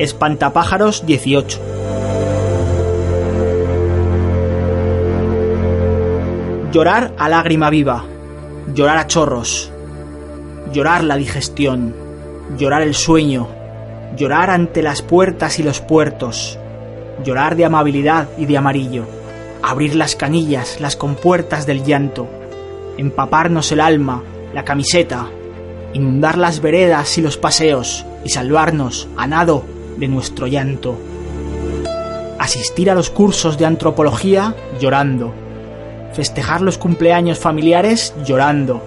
Espantapájaros 18. Llorar a lágrima viva, llorar a chorros, llorar la digestión, llorar el sueño, llorar ante las puertas y los puertos, llorar de amabilidad y de amarillo, abrir las canillas, las compuertas del llanto, empaparnos el alma, la camiseta, inundar las veredas y los paseos y salvarnos a nado de nuestro llanto. Asistir a los cursos de antropología llorando. Festejar los cumpleaños familiares llorando.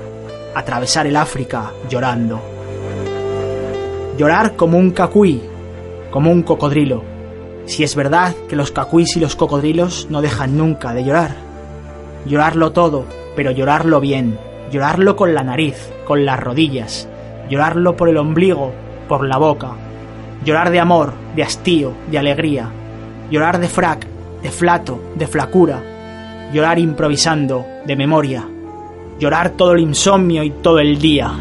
Atravesar el África llorando. Llorar como un cacuí, como un cocodrilo. Si es verdad que los cacuís y los cocodrilos no dejan nunca de llorar. Llorarlo todo, pero llorarlo bien. Llorarlo con la nariz, con las rodillas. Llorarlo por el ombligo, por la boca, llorar de amor, de hastío, de alegría, llorar de frac, de flato, de flacura, llorar improvisando, de memoria, llorar todo el insomnio y todo el día.